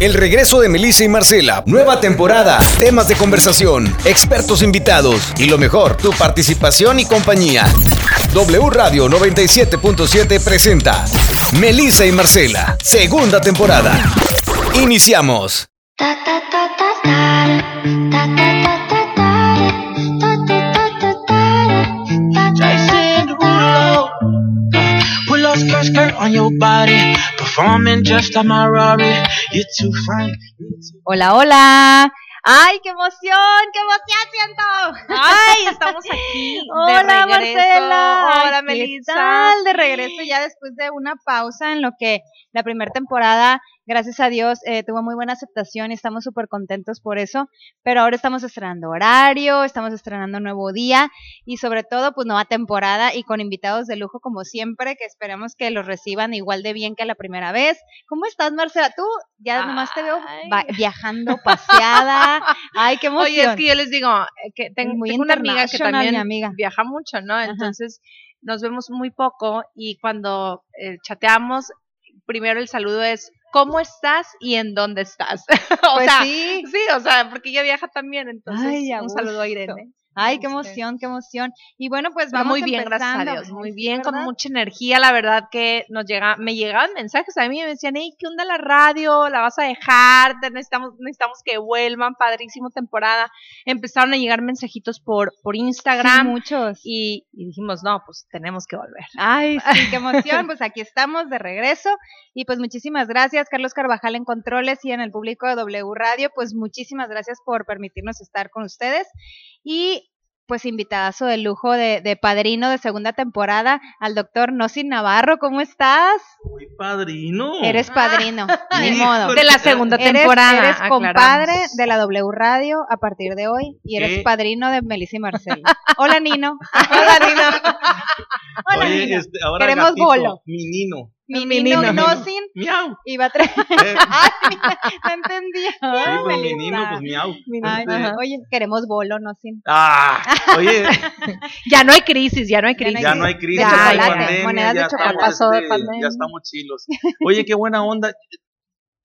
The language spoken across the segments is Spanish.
El regreso de Melissa y Marcela. Nueva temporada. Temas de conversación. Expertos invitados. Y lo mejor, tu participación y compañía. W Radio 97.7 presenta Melissa y Marcela. Segunda temporada. Iniciamos. Hola, hola. ¡Ay, qué emoción! ¡Qué emoción siento! Ay, estamos aquí. de Hola, regreso. Marcela. Hola, ¿Qué Melissa. De regreso ya después de una pausa en lo que la primera temporada, gracias a Dios, eh, tuvo muy buena aceptación y estamos súper contentos por eso. Pero ahora estamos estrenando horario, estamos estrenando nuevo día y sobre todo, pues nueva temporada y con invitados de lujo como siempre, que esperemos que los reciban igual de bien que la primera vez. ¿Cómo estás, Marcela? Tú ya nomás te veo Ay. viajando, paseada. Ay, qué emoción. Oye, es que yo les digo eh, que ten- Muy tengo una amiga que también mi amiga. viaja mucho, ¿no? Entonces nos vemos muy poco y cuando eh, chateamos, primero el saludo es ¿cómo estás y en dónde estás? o Pues sea, sí. sí, o sea, porque ella viaja también, entonces Ay, un saludo a. Irene. Ay, qué emoción, qué emoción. Y bueno, pues Pero vamos muy bien, gracias a. Dios, muy bien, con mucha energía, la verdad que nos llega, me llegaban mensajes a mí, me decían, hey, ¿qué onda la radio? ¿La vas a dejar? Necesitamos, necesitamos que vuelvan, padrísimo temporada. Empezaron a llegar mensajitos por, por Sí, Instagram muchos. y, y dijimos, no, pues tenemos que volver. Ay, sí, qué emoción. Pues aquí estamos de regreso. Y pues muchísimas gracias, Carlos Carvajal en Controles y en el público de W Radio. Pues muchísimas gracias por permitirnos estar con ustedes. Y pues invitadazo de lujo de, de padrino de segunda temporada al doctor Nosin Navarro. ¿Cómo estás? Muy padrino. Eres padrino, ni modo. De la segunda Eres, temporada. eres aclaramos. compadre de la W Radio a partir de hoy y eres ¿Qué? padrino de Melissa y Marcela. Hola, Nino. Hola, Nina. Hola, Oye, Nino. este, ahora Queremos gatito, bolo. Mi nino. Mi Mi Nino Nino. Nosin Miau. iba a traer. Eh, Ay, no entendí. sí, pues mi nino, pues miau. Ay, Este, Ajá. Oye, queremos bolo, Nosin. Ah, oye, Ya no hay crisis, ya no hay crisis. ya no hay crisis, De ya no hay chocolate, pandemia, monedas de ya chocolate. estamos, Pasó de pandemia. ya estamos chilos. Oye, qué buena onda.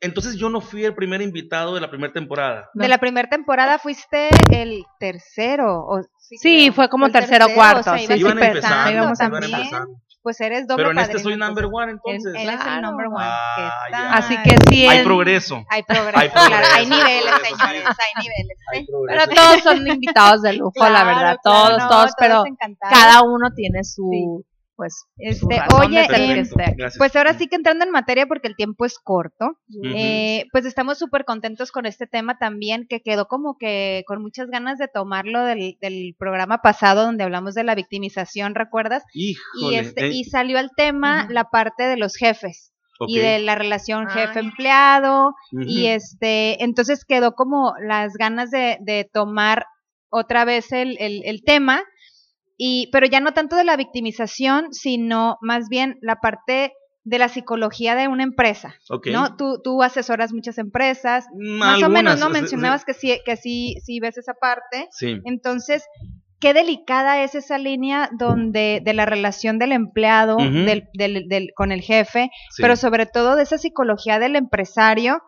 Entonces yo no fui el primer invitado de la primera temporada. De la primera temporada fuiste el tercero. O, Sí, fue como tercero o cuarto, sí, ibas sí, Iban pero- empezando, iban también. empezando. Pues eres doble Pero en este padrino, soy number entonces. one, Él, entonces. él es el Claro. number one. Ah, ¿Qué ya. tal? Así que sí, Hay progreso. Hay progreso, Hay claro, progreso, hay niveles, progreso, señores, sí. hay niveles. Hay ¿eh? progreso. Pero todos son invitados de lujo, la Claro, verdad. claro, Todos, no, todos, pero cada uno tiene su, Sí. Pues, Este, oye. Gracias. Pues ahora sí que entrando en materia porque el tiempo es corto, eh, pues estamos súper contentos con este tema también que quedó como que con muchas ganas de tomarlo del, del programa pasado donde hablamos de la victimización, ¿recuerdas? Híjole. Y, este, eh, y salió al tema la parte de los jefes y de la relación Ah, jefe-empleado Ujú. y este, entonces quedó como las ganas de, de tomar otra vez el, el, el tema, y, pero ya no tanto de la victimización, sino más bien la parte de la psicología de una empresa, Ok. ¿no? Tú, tú asesoras muchas empresas, Mm, más o menos, ¿no? Mencionabas que sí, que sí, sí ves esa parte. Sí. Entonces, qué delicada es esa línea donde de la relación del empleado del, del- del- con el jefe, sí. pero sobre todo de esa psicología del empresario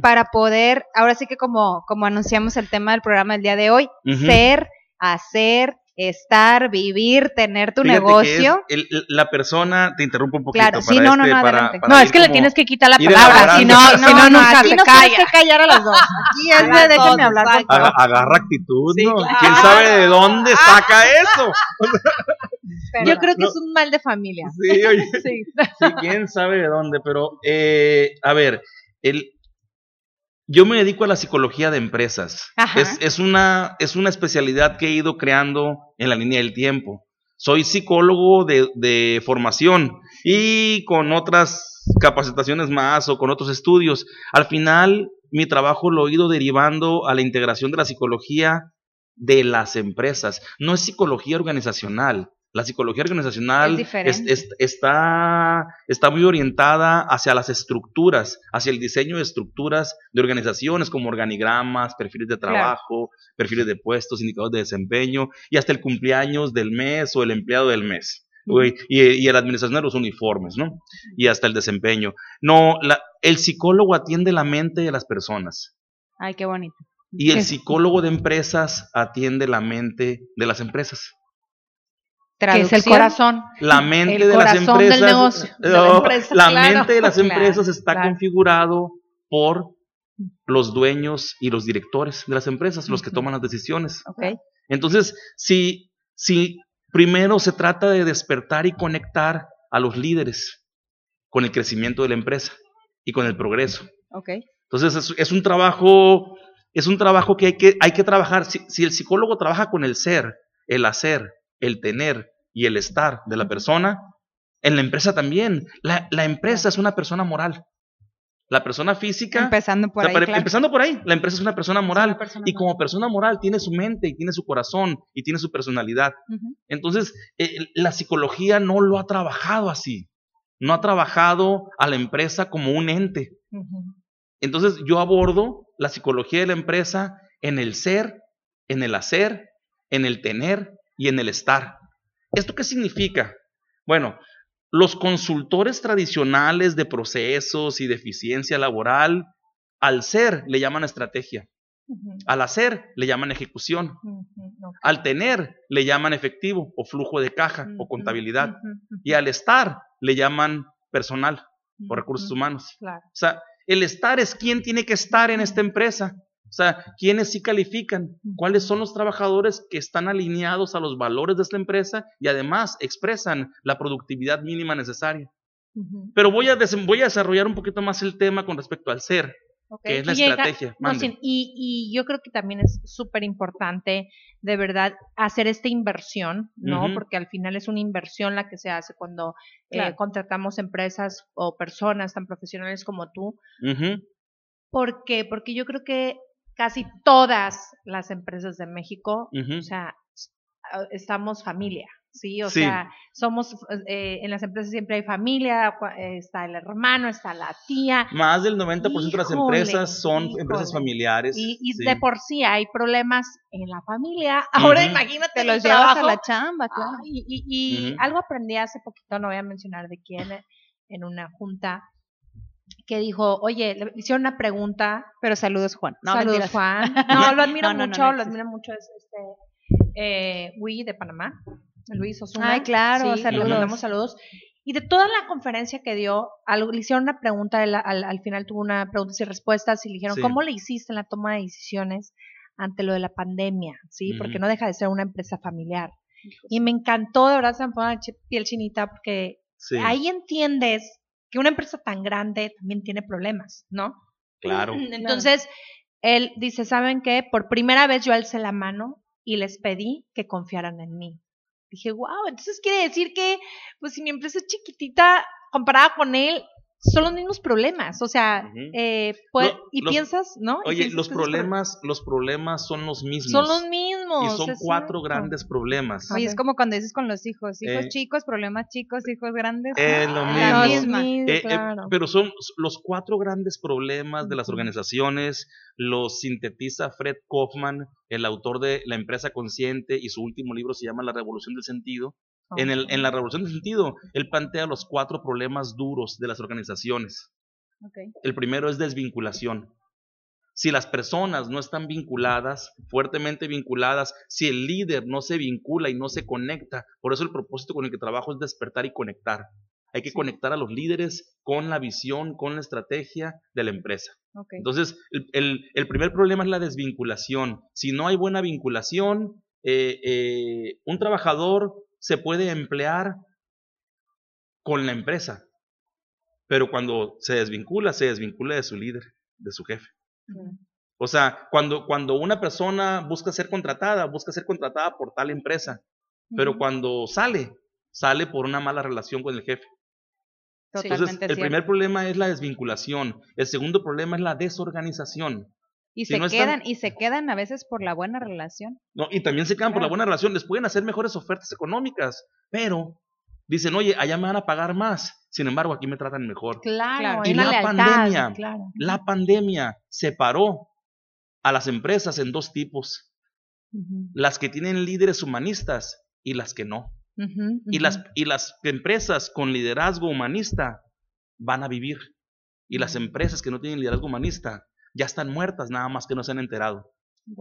para poder, ahora sí que como, como anunciamos el tema del programa del día de hoy, ser, hacer, estar, vivir, tener tu Fíjate que negocio. es el- la persona, te interrumpo un poquito. Claro, sí, para no, no, este, no, para- adelante. para No, es que le tienes que quitar la palabra, si no, si no, nunca aquí se nos calla. tienes que callar a los dos. Aquí es de déjenme hablar. Aga- agarra actitud, Sí, ¿no? claro. ¿Quién sabe de dónde saca eso? Pero- Yo creo que No. es un mal de familia. Sí, oye, Sí. sí, quién sabe de dónde, pero eh, a ver, el, yo me dedico a la psicología de empresas. Es, es, una, es una especialidad que he ido creando en la línea del tiempo. Soy psicólogo de, de formación y con otras capacitaciones más o con otros estudios. Al final, mi trabajo lo he ido derivando a la integración de la psicología de las empresas. No es psicología organizacional. La psicología organizacional es- está, está muy orientada hacia las estructuras, hacia el diseño de estructuras de organizaciones como organigramas, perfiles de Claro. trabajo, perfiles de puestos, indicadores de desempeño y hasta el cumpleaños del mes o el empleado del mes. Y, y la administración de los uniformes, ¿no? Y hasta el desempeño. No, la- el psicólogo atiende la mente de las personas. Ay, qué bonito. Y el psicólogo de empresas atiende la mente de las empresas. Que es el Traducción. corazón. La mente El de las corazón del empresas. negocio, de la No, empresa, la claro. mente de las Claro, empresas está claro. configurado por los dueños y los directores de las empresas, los que toman las decisiones. Entonces, si, si primero se trata de despertar y conectar a los líderes con el crecimiento de la empresa y con el progreso. Entonces, es, es un trabajo, es un trabajo que hay que, hay que trabajar. Si, si el psicólogo trabaja con el ser, el hacer, el tener y el estar de la persona, en la empresa también. La, la empresa es una persona moral. La persona física Empezando por o sea, ahí, claro. Empezando por ahí, la empresa es una persona moral. una persona y moral. como persona moral tiene su mente y tiene su corazón y tiene su personalidad. Entonces, eh, la psicología no lo ha trabajado así. No ha trabajado a la empresa como un ente. Entonces, yo abordo la psicología de la empresa en el ser, en el hacer, en el tener y en el estar. ¿Esto qué significa? Bueno, los consultores tradicionales de procesos y de eficiencia laboral, al ser le llaman estrategia, al hacer le llaman ejecución, al tener le llaman efectivo o flujo de caja o contabilidad y al estar le llaman personal o recursos humanos. Claro. O sea, el estar es quién tiene que estar en esta empresa. O sea, quiénes sí califican, cuáles son los trabajadores que están alineados a los valores de esta empresa y además expresan la productividad mínima necesaria. Pero voy a, des- voy a desarrollar un poquito más el tema con respecto al ser, que es la Y estrategia. no, Mande. sí, y, y yo creo que también es súper importante, de verdad, hacer esta inversión, ¿no? Porque al final es una inversión la que se hace cuando eh, contratamos empresas o personas tan profesionales como tú. Ujú, ¿Por qué? Porque yo creo que casi todas las empresas de México, o sea, s- a- estamos familia, ¿sí? O Sí. sea, somos, eh, en las empresas siempre hay familia, eh, está el hermano, está la tía, Más del 90% de las Híjole, empresas son híjole. empresas familiares. y, y sí. de por sí hay problemas en la familia. Ahora imagínate Te los llevas a la chamba, claro. Y y algo aprendí hace poquito, no voy a mencionar de quién, eh, en una junta, que dijo, oye, le hicieron una pregunta. Pero saludos, Juan. No, Saludos, mentiras. Juan. No, lo admiro No, no, no, mucho, no lo admiro mucho. Es este eh, Wii de Panamá, Luis Osuna. Ay, claro, Sí, saludos. Le mandamos saludos. Y de toda la conferencia que dio, algo, le hicieron una pregunta, al, al final tuvo una preguntas y respuestas y le dijeron, Sí. ¿cómo le hiciste en la toma de decisiones ante lo de la pandemia? ¿Sí? Porque no deja de ser una empresa familiar. Y me encantó, de verdad, se me pone la piel chinita porque Sí, ahí entiendes que una empresa tan grande también tiene problemas, ¿no? claro. Entonces, él dice, ¿saben qué? Por primera vez yo alcé la mano y les pedí que confiaran en mí. Dije, wow, entonces quiere decir que, pues si mi empresa es chiquitita, comparada con él, son los mismos problemas. O sea, eh, pues, y los- piensas, ¿no? Oye, piensas los problemas, los problemas son los mismos. son los mismos. y son cuatro cierto. grandes problemas. Oye, es como cuando dices con los hijos, hijos Eh, chicos, problemas chicos, hijos grandes. Es lo Ah, mismo. la Lo mismo, Eh, eh, claro. pero son los cuatro grandes problemas de las organizaciones, los sintetiza Fred Kaufman, el autor de La empresa consciente, y su último libro se llama La revolución del sentido. En, el, en la revolución del sentido, él plantea los cuatro problemas duros de las organizaciones. El primero es desvinculación. Si las personas no están vinculadas, fuertemente vinculadas, si el líder no se vincula y no se conecta, por eso el propósito con el que trabajo es despertar y conectar. Hay que conectar a los líderes con la visión, con la estrategia de la empresa. Entonces, el, el- el primer problema es la desvinculación. Si no hay buena vinculación, eh, eh, un trabajador se puede emplear con la empresa, pero cuando se desvincula, se desvincula de su líder, de su jefe. O sea, cuando, cuando una persona busca ser contratada, busca ser contratada por tal empresa, pero cuando sale, sale por una mala relación con el jefe. Totalmente Entonces, el cierto. primer problema es la desvinculación. El segundo problema es la desorganización. Y si se no están- quedan, y se quedan a veces por la buena relación. ¿no? Y también se quedan por la buena relación. Les pueden hacer mejores ofertas económicas, pero dicen, oye, allá me van a pagar más. Sin embargo, aquí me tratan mejor. Claro, Y la lealtad, pandemia, claro. La pandemia separó a las empresas en dos tipos. Las que tienen líderes humanistas y las que no. Y, las, y las empresas con liderazgo humanista van a vivir. Y las empresas que no tienen liderazgo humanista ya están muertas, nada más que no se han enterado.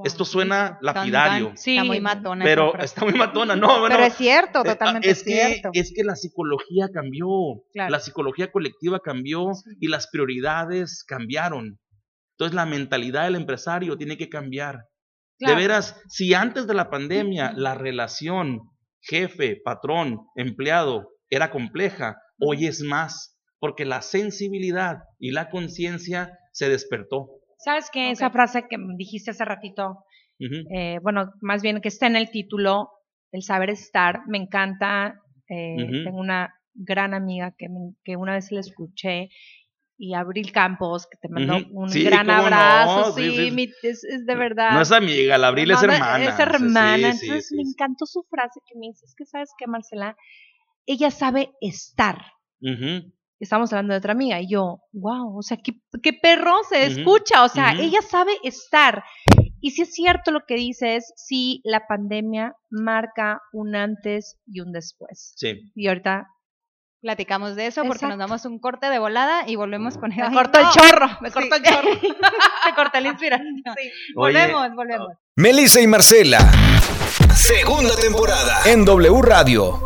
Esto suena lapidario, Sí, Está muy matona. pero está muy matona. No, bueno, Pero es cierto, eh, totalmente es que, cierto. es que la psicología cambió, Claro. la psicología colectiva cambió y las prioridades cambiaron. Entonces la mentalidad del empresario tiene que cambiar. Claro. De veras, si antes de la pandemia la relación jefe, patrón, empleado era compleja, hoy es más, porque la sensibilidad y la conciencia se despertó. ¿Sabes qué? Esa frase que dijiste hace ratito, eh, bueno, más bien que está en el título, el saber estar, me encanta. eh. Tengo una gran amiga que, me- que una vez le escuché y Abril Campos, que te mandó un Sí, gran no, abrazo, sí, mi- es, es de verdad. No es amiga, la Abril es No, hermana. Es hermana. Entonces me encantó su frase que me dice, es que sabes qué, Marcela, ella sabe estar. Estamos hablando de otra amiga y yo, wow, o sea, qué, qué perro se escucha, o sea, ella sabe estar. Y si es cierto lo que dices, sí, la pandemia marca un antes y un después. Sí. Y ahorita Platicamos de eso porque nos damos un corte de volada y volvemos con me Ay, cortó el chorro, me Sí. cortó el chorro. me cortó la inspiración. Oye, Volvemos, volvemos. Melissa y Marcela. Segunda temporada. En W Radio.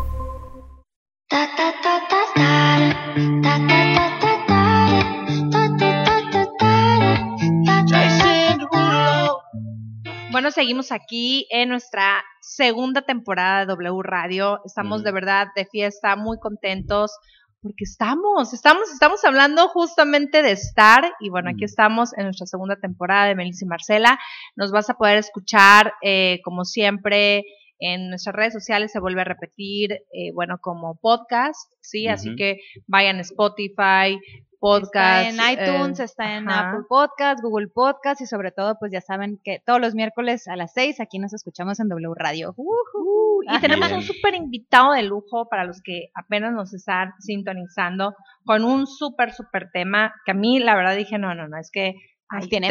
Ta ta ta Bueno, seguimos aquí en nuestra segunda temporada de W Radio. Estamos Mm. de verdad de fiesta, muy contentos porque estamos, estamos, estamos hablando justamente de estar y bueno, aquí Mm. estamos en nuestra segunda temporada de Melissa y Marcela. Nos vas a poder escuchar eh, como siempre en nuestras redes sociales se vuelve a repetir, eh, bueno, como podcast, ¿sí? Así que vayan a Spotify, podcast. Está en iTunes, eh, está en ajá. Apple Podcast, Google Podcast y sobre todo, pues ya saben que todos los miércoles a las 6 aquí nos escuchamos en W Radio. Ujú. Y tenemos Bien. un súper invitado de lujo para los que apenas nos están sintonizando con un súper, súper tema que a mí la verdad dije, no, no, no, es que... Ay, tienen.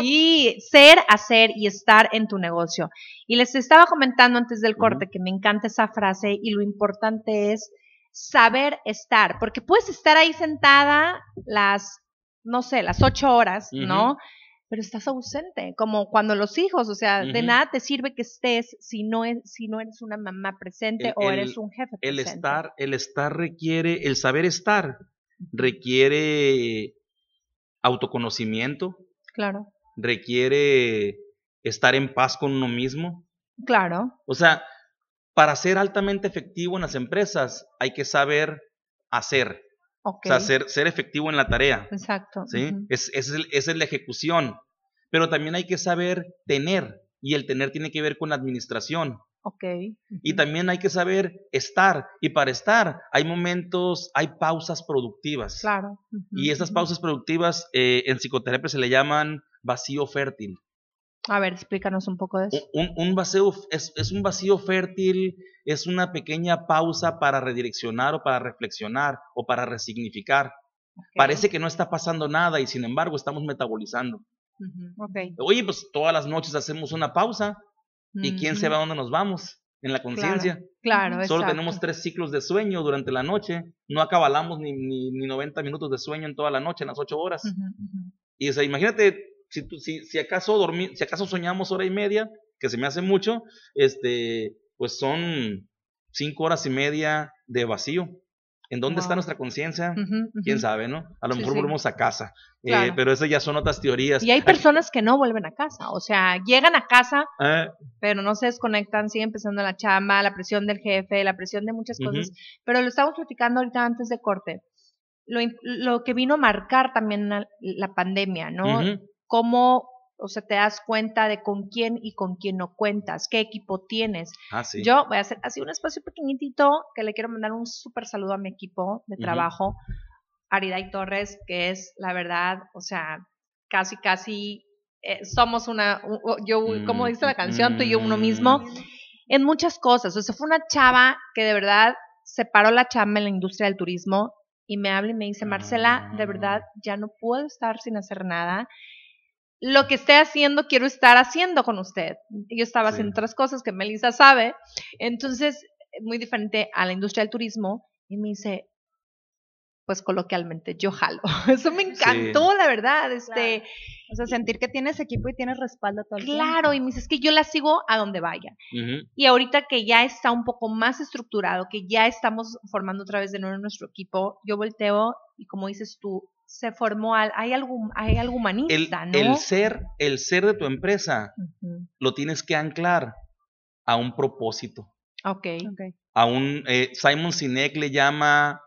Sí, ser, hacer y estar en tu negocio. Y les estaba comentando antes del corte que me encanta esa frase y lo importante es saber estar, porque puedes estar ahí sentada las, no sé, las ocho horas, ¿no? Pero estás ausente, como cuando los hijos, o sea, de nada te sirve que estés si no, es, si no eres una mamá presente El- o el- eres un jefe El presente. estar, el estar requiere, el saber estar requiere autoconocimiento, Claro, requiere estar en paz con uno mismo. claro, O sea, para ser altamente efectivo en las empresas hay que saber hacer, o sea, ser, ser efectivo en la tarea, Exacto. ¿sí? ujú, es, es, el- esa es la ejecución, pero también hay que saber tener, y el tener tiene que ver con la administración. Ok. Y también hay que saber estar. Y para estar hay momentos, hay pausas productivas. Claro. Y esas pausas productivas eh, en psicoterapia se le llaman vacío fértil. A ver, explícanos un poco de eso. Un, vacío es, es un vacío fértil, es una pequeña pausa para redireccionar o para reflexionar o para resignificar. Parece que no está pasando nada y sin embargo estamos metabolizando. ujú, Ok. Oye, pues todas las noches hacemos una pausa y quién va a dónde nos vamos en la conciencia. Claro, Solo exacto. tenemos tres ciclos de sueño durante la noche. No acabalamos ni, ni, ni 90 minutos de sueño en toda la noche, en las 8 horas. Y o sea, imagínate, si, tú- si, si, acaso dormi- si acaso soñamos hora y media, que se me hace mucho, este, pues son 5 horas y media de vacío. ¿En dónde está nuestra conciencia? Quién sabe, ¿no? A lo Sí, mejor sí. volvemos a casa. Eh, pero esas ya son otras teorías. Y hay personas que no vuelven a casa, o sea, llegan a casa, Ah, pero no se desconectan, siguen pensando la chamba, la presión del jefe, la presión de muchas cosas. Pero lo estamos platicando ahorita antes de corte. Lo, que vino a marcar también la, la pandemia, ¿no? Cómo, o sea, te das cuenta de con quién y con quién no cuentas, qué equipo tienes. Ah, sí. Yo voy a hacer así un espacio pequeñitito que le quiero mandar un súper saludo a mi equipo de trabajo, Ariday Torres, que es la verdad, o sea, casi, casi eh, somos una, yo, como dice la canción, tú y yo uno mismo, Mm. en muchas cosas. O sea, fue una chava que de verdad se paró la chamba en la industria del turismo y me habla y me dice, Marcela, de verdad, ya no puedo estar sin hacer nada. Lo que esté haciendo, quiero estar haciendo con usted. Yo estaba Sí. haciendo otras cosas que Melissa sabe. Entonces, muy diferente a la industria del turismo. Y me dice, pues coloquialmente, yo jalo. Eso me encantó, la verdad. Este, O sea, sentir que tienes equipo y tienes respaldo todo el tiempo. claro, y me dice, es que yo la sigo a donde vaya. Y ahorita que ya está un poco más estructurado, que ya estamos formando otra vez de nuevo nuestro equipo, yo volteo y como dices tú, se formó, al, hay, algo, hay algo El, humanista, ¿no? el ser, el ser de tu empresa lo tienes que anclar a un propósito. Ok. Ok. A un eh, Simon Sinek le llama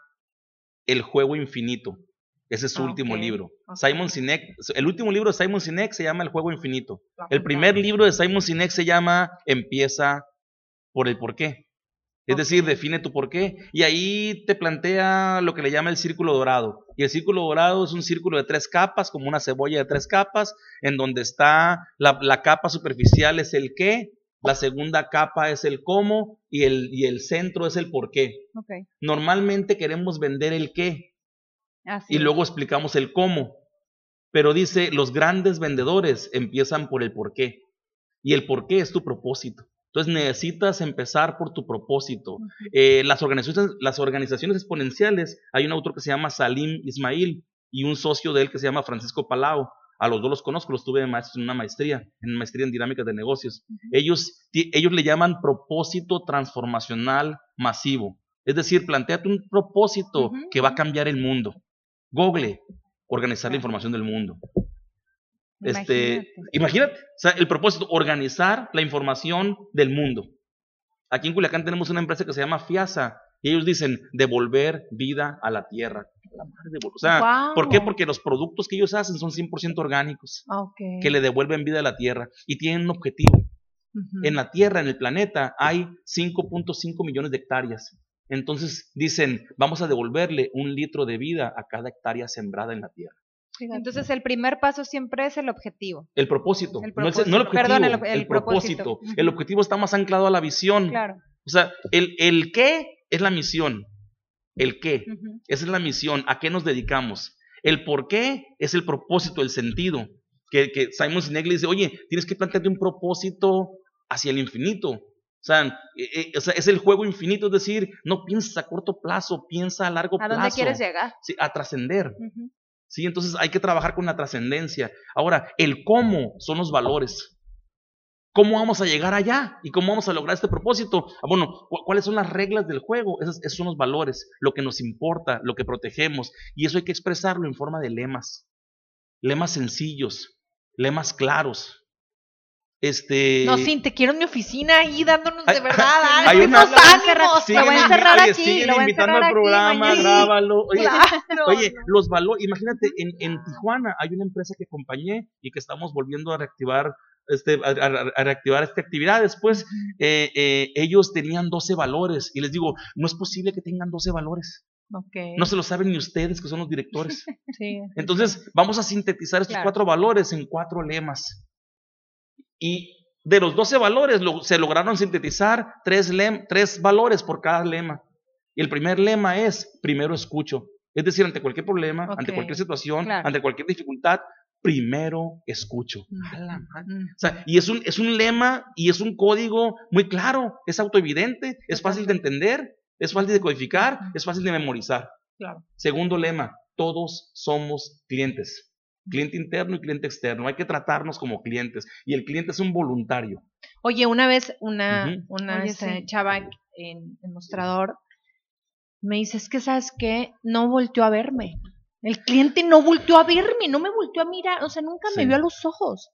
el juego infinito. Ese es su Ah, último libro. Simon Sinek, el último libro de Simon Sinek se llama El juego infinito. El primer libro de Simon Sinek se llama Empieza por el porqué. Es decir, define tu porqué. Y ahí te plantea lo que le llama el círculo dorado. Y el círculo dorado es un círculo de tres capas, como una cebolla de tres capas, en donde está la, la capa superficial es el qué, la segunda capa es el cómo y el, y el centro es el por qué. Ok. Normalmente queremos vender el qué, Así y luego explicamos el cómo. Pero dice, los grandes vendedores empiezan por el por qué. Y el por qué es tu propósito. Entonces necesitas empezar por tu propósito. Eh, las, organizaciones, las organizaciones exponenciales, hay un autor que se llama Salim Ismail y un socio de él que se llama Francisco Palau. A los dos los conozco, los tuve de maestros en una maestría, en maestría en dinámicas de negocios. Ellos, ellos le llaman propósito transformacional masivo. Es decir, planteate un propósito que va a cambiar el mundo. Google, organizar la información del mundo. Este, Imagínate. imagínate, o sea, el propósito, organizar la información del mundo. Aquí en Culiacán tenemos una empresa que se llama FIASA y ellos dicen devolver vida a la tierra. La madre de- O sea. ¿por qué? Porque los productos que ellos hacen son 100% orgánicos, que le devuelven vida a la tierra y tienen un objetivo. En la tierra, en el planeta, hay 5.5 millones de hectáreas. Entonces dicen, vamos a devolverle un litro de vida a cada hectárea sembrada en la tierra. Fíjate. Entonces, el primer paso siempre es el objetivo. El propósito, El no, el, propósito. no el objetivo, Perdón, el- el, el propósito. propósito. El objetivo está más anclado a la visión. Claro. O sea, el, el qué es la misión. El qué, esa es la misión. ¿A qué nos dedicamos? El por qué es el propósito, el sentido. Que, que Simon Sinek le dice, oye, tienes que plantearte un propósito hacia el infinito. O sea, o sea, es el juego infinito, es decir, no piensas a corto plazo, piensa a largo ¿A plazo. dónde quieres llegar? Sí, a trascender. ¿Sí? Entonces hay que trabajar con la trascendencia. Ahora, el cómo son los valores. ¿Cómo vamos a llegar allá? ¿Y cómo vamos a lograr este propósito? Ah, bueno, cu- ¿cuáles son las reglas del juego? Esos son los valores, lo que nos importa, lo que protegemos. Y eso hay que expresarlo en forma de lemas. Lemas sencillos, lemas claros. Este... No, sí, te quiero en mi oficina ahí dándonos Hay- de verdad hay ánimos, Lo voy a encerrar- ánimos. Siguen lo voy a invi- encerrar oye, aquí, siguen lo invitando al programa, grábalo. Oye, Claro. Oye, los valores, imagínate, en, en Tijuana hay una empresa que acompañé y que estamos volviendo a reactivar, este, a, a- a reactivar esta actividad. Después, eh, eh, ellos tenían 12 valores y les digo, no es posible que tengan 12 valores. No se lo saben ni ustedes que son los directores. Sí. Entonces, vamos a sintetizar estos Claro. cuatro valores en cuatro lemas. Y de los 12 valores lo- se lograron sintetizar tres, lem- tres valores por cada lema. Y el primer lema es, primero escucho. Es decir, ante cualquier problema, ante cualquier situación, Claro. ante cualquier dificultad, primero escucho. Mm. O sea, y es un, es un lema y es un código muy claro, es autoevidente, es fácil de entender, es fácil de codificar, es fácil de memorizar. Claro. Segundo lema, todos somos clientes. Cliente interno y cliente externo. Hay que tratarnos como clientes. Y el cliente es un voluntario. Oye, una vez una, una Oye, este, sí. chava en el mostrador me dice, es que sabes qué, no volteó a verme. El cliente no volteó a verme, no me volteó a mirar, o sea, nunca me vio a los ojos.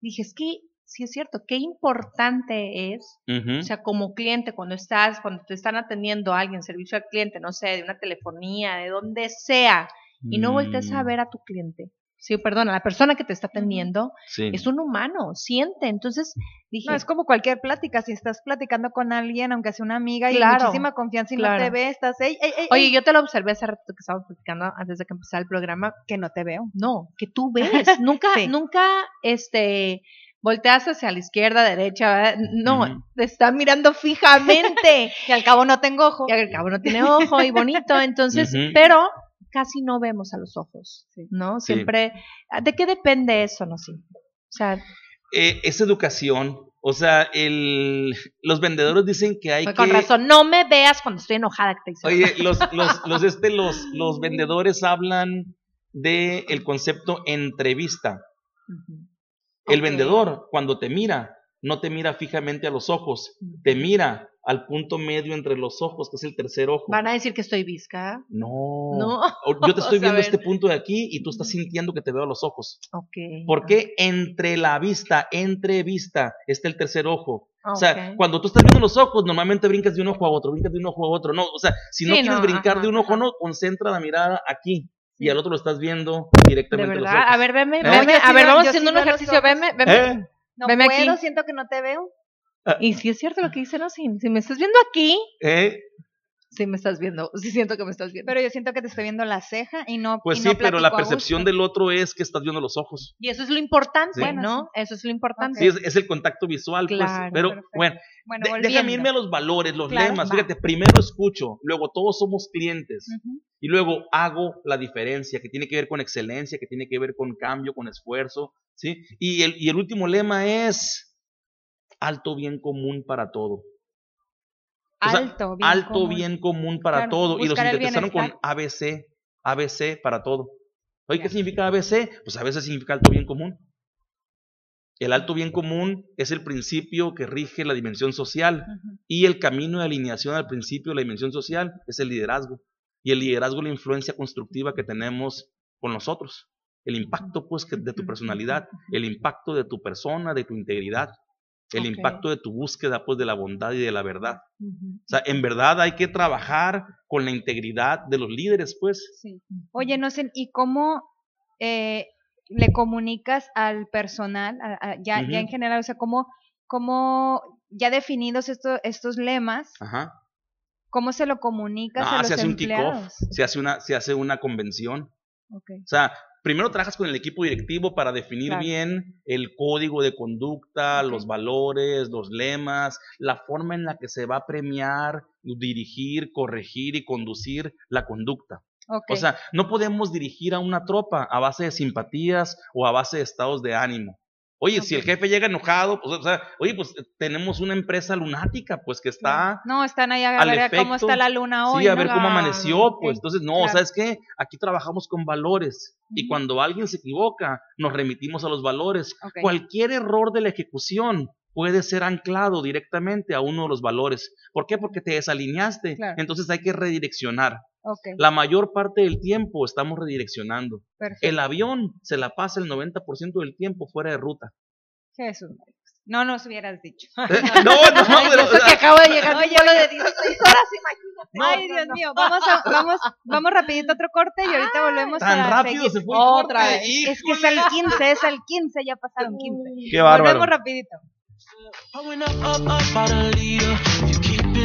Dije, es que sí es cierto, qué importante es, o sea, como cliente, cuando estás, cuando te están atendiendo a alguien, servicio al cliente, no sé, de una telefonía, de donde sea, y no voltees a Mm, ver a tu cliente. Sí, perdón, a la persona que te está atendiendo, sí. es un humano, siente. Entonces dije, No, es como cualquier plática. Si estás platicando con alguien, aunque sea una amiga y Claro, muchísima confianza y no claro. te ve, estás, ey, ey, ey, Oye, yo te lo observé hace rato que estábamos platicando antes de que empezara el programa. que no te veo. No, que tú ves. Nunca, Sí. nunca, este, volteas hacia la izquierda, derecha, ¿verdad? No, te están mirando fijamente. Y al cabo no tengo ojo. y al cabo no tiene ojo y bonito. Entonces, pero casi no vemos a los ojos, Sí. ¿no? Sí. Siempre, ¿de qué depende eso, no sé? O sea, Eh, es educación. O sea, el, los vendedores dicen que hay Fue que... Con razón, no me veas cuando estoy enojada que te. Oye, los, los, los, este, los, los vendedores hablan de el concepto entrevista. El vendedor, cuando te mira, no te mira fijamente a los ojos, te mira al punto medio entre los ojos, que es el tercer ojo. Van a decir que estoy visca. No. No. Yo te estoy viendo este punto de aquí y tú estás sintiendo que te veo a los ojos. Ok. ¿Por qué entre la vista, entre vista, está el tercer ojo? O sea, cuando tú estás viendo los ojos, normalmente brincas de un ojo a otro, brincas de un ojo a otro. No, o sea, si no Sí, quieres no, brincar ajá, de un ojo, ajá. no, concentra la mirada aquí. Y al otro lo estás viendo De directamente los ojos. A ver, veme, ¿Eh? veme. A ver, vamos haciendo un ejercicio. Veme, veme. ¿Eh? No Veme puedo, aquí. siento que no te veo. Y si es cierto lo que dice, no, si, si me estás viendo aquí, ¿Eh? sí me estás viendo. Sí siento que me estás viendo. Pero yo siento que te estoy viendo la ceja y no. Pues y sí, no pero la percepción del otro es que estás viendo los ojos. y eso es lo importante, Sí. ¿no? Eso es lo importante. Sí, es, es el contacto visual, pues. Pero perfecto. bueno, Bueno, de- volviendo. déjame irme a los valores, los Claro, lemas. va. Fíjate, primero escucho, luego todos somos clientes. Y luego hago la diferencia, que tiene que ver con excelencia, que tiene que ver con cambio, con esfuerzo, ¿sí? Y el, y el último lema es alto bien común para todo. O sea, Alto, bien. alto común. bien común para Claro, todo. Y los sintetizaron con. ABC, ABC para todo. Oye, ¿qué significa ABC? Pues ABC significa alto bien común. El alto bien común es el principio que rige la dimensión social y el camino de alineación al principio de la dimensión social es el liderazgo. Y el liderazgo es la influencia constructiva que tenemos con nosotros. El impacto pues de tu personalidad, el impacto de tu persona, de tu integridad, el impacto de tu búsqueda pues de la bondad y de la verdad. O sea, en verdad hay que trabajar con la integridad de los líderes pues. Sí. Oye, no sé, ¿y cómo eh, le comunicas al personal, a- a- ya, ya en general, o sea, cómo, cómo ya definidos estos, estos lemas, Ajá. cómo se lo comunicas a Ah, los se hace un kickoff, empleados? se hace una, se hace una convención. Ok. O sea, primero trabajas con el equipo directivo para definir Claro. bien el código de conducta, los valores, los lemas, la forma en la que se va a premiar, dirigir, corregir y conducir la conducta. O sea, no podemos dirigir a una tropa a base de simpatías o a base de estados de ánimo. Oye, si el jefe llega enojado, pues, o sea, oye, pues eh, tenemos una empresa lunática, pues que está no, están ahí a ver cómo efecto, está la luna hoy. Sí, a ¿no? ver cómo amaneció, pues. Entonces, no, claro. ¿sabes qué? Aquí trabajamos con valores. Y Ujú. cuando alguien se equivoca, nos remitimos a los valores. Cualquier error de la ejecución puede ser anclado directamente a uno de los valores. ¿Por qué? Porque te desalineaste. Claro. Entonces hay que redireccionar. La mayor parte del tiempo estamos redireccionando. perfecto. El avión se la pasa el 90% del tiempo fuera de ruta. Jesús. No nos hubieras dicho. Eh, No, no, pero, Eso que sea, acabo de llegar Oye, oye. de 16 horas, imagínate. No, Ay, Dios mío, vamos, a, vamos, vamos rapidito a otro corte y ahorita volvemos tan rápido seguir. se fue Otra corte, vez. Es que es el 15, es el 15, ya pasaron 15. Qué bárbaro. Volvemos rapidito.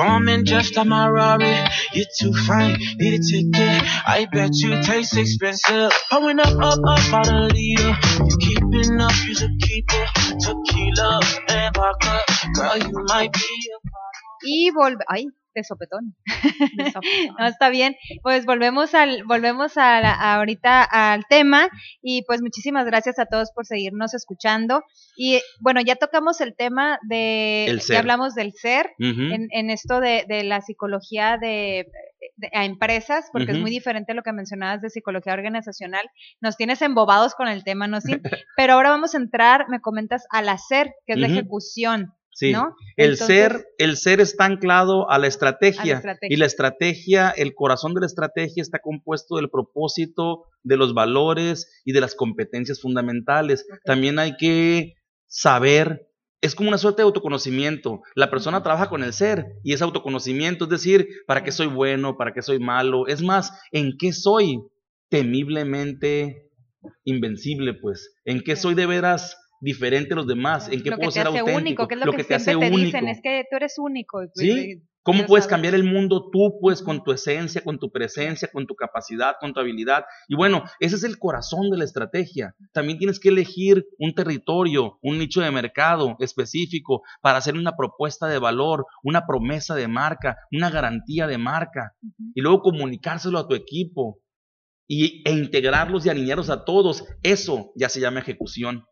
Performing just like my Rari. You're too fine, need a ticket. I bet you taste expensive. Going up, up, up out a leader. You keeping up, you's a keeper. Tequila and vodka. Girl, you might be a Y volve ay, de sopetón. No, está bien. Pues volvemos al, volvemos a, la- a ahorita al tema y pues muchísimas gracias a todos por seguirnos escuchando. Y bueno, ya tocamos el tema de, El ya hablamos del ser, en, en esto de, de la psicología de, de- a empresas, porque es muy diferente a lo que mencionabas de psicología organizacional. Nos tienes embobados con el tema, ¿no? Sí. Pero ahora vamos a entrar, me comentas, al hacer, que es la ejecución, Sí. ¿no? El Entonces- ser, el ser está anclado a la, estrategia, A la estrategia. y la estrategia, el corazón de la estrategia está compuesto del propósito, de los valores y de las competencias fundamentales. También hay que saber, es como una suerte de autoconocimiento. La persona trabaja con el ser y es autoconocimiento, es decir, para qué soy bueno, para qué soy malo, es más, en qué soy temiblemente invencible, pues, en qué soy de veras diferente a los demás, en qué lo puedo ser auténtico, único, que es lo, que, te hace te único. dicen, es que tú eres único. pues, Sí, ¿Cómo puedes cambiar el mundo tú, pues, con tu esencia, con tu presencia, con tu capacidad, con tu habilidad? Y bueno, ese es el corazón de la estrategia. También tienes que elegir un territorio, un nicho de mercado específico para hacer una propuesta de valor, una promesa de marca, una garantía de marca. Y luego comunicárselo a tu equipo y, e integrarlos y alinearlos a todos. Eso ya se llama ejecución.